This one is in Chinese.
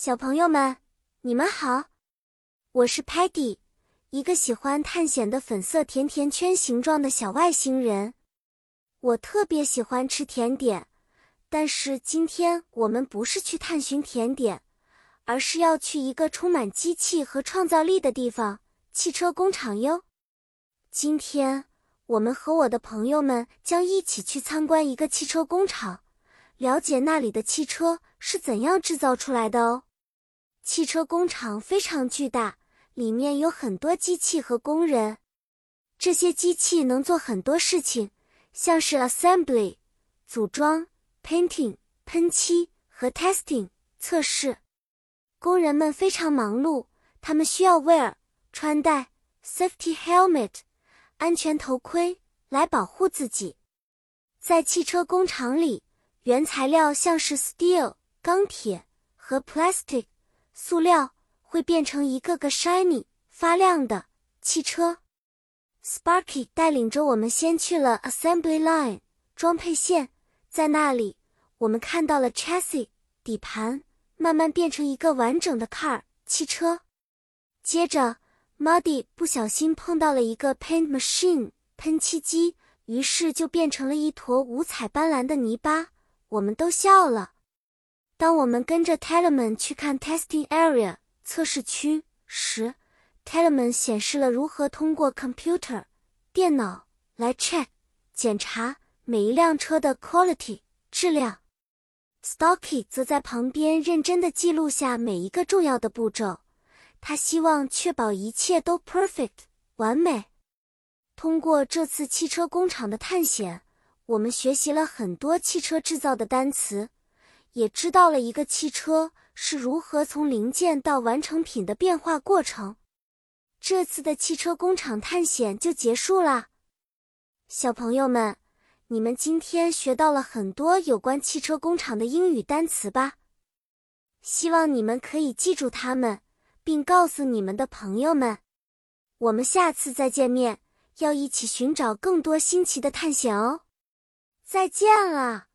小朋友们，你们好，我是 Patty，一个喜欢探险的粉色甜甜圈形状的小外星人。我特别喜欢吃甜点，但是今天我们不是去探寻甜点，而是要去一个充满机器和创造力的地方——汽车工厂哟。今天我们和我的朋友们将一起去参观一个汽车工厂，了解那里的汽车是怎样制造出来的哦。汽车工厂非常巨大，里面有很多机器和工人。这些机器能做很多事情，像是 assembly 组装、painting 喷漆和 testing 测试。工人们非常忙碌，他们需要 wear 穿戴 safety helmet 安全头盔来保护自己。在汽车工厂里，原材料像是 steel 钢铁和 plastic。塑料会变成一个个 shiny 发亮的汽车。Sparky 带领着我们先去了 assembly line 装配线，在那里我们看到了 chassis 底盘慢慢变成一个完整的 car 汽车。接着，Muddy 不小心碰到了一个 paint machine 喷漆机，于是就变成了一坨五彩斑斓的泥巴。我们都笑了。当我们跟着 Telemann 去看 Testing Area 测试区时，Telemann 显示了如何通过 computer 电脑来 check 检查每一辆车的 quality 质量。Stocky 则在旁边认真地记录下每一个重要的步骤，他希望确保一切都 perfect 完美。通过这次汽车工厂的探险，我们学习了很多汽车制造的单词。也知道了一个汽车是如何从零件到完成品的变化过程。这次的汽车工厂探险就结束啦，小朋友们，你们今天学到了很多有关汽车工厂的英语单词吧？希望你们可以记住它们，并告诉你们的朋友们。我们下次再见面，要一起寻找更多新奇的探险哦！再见了。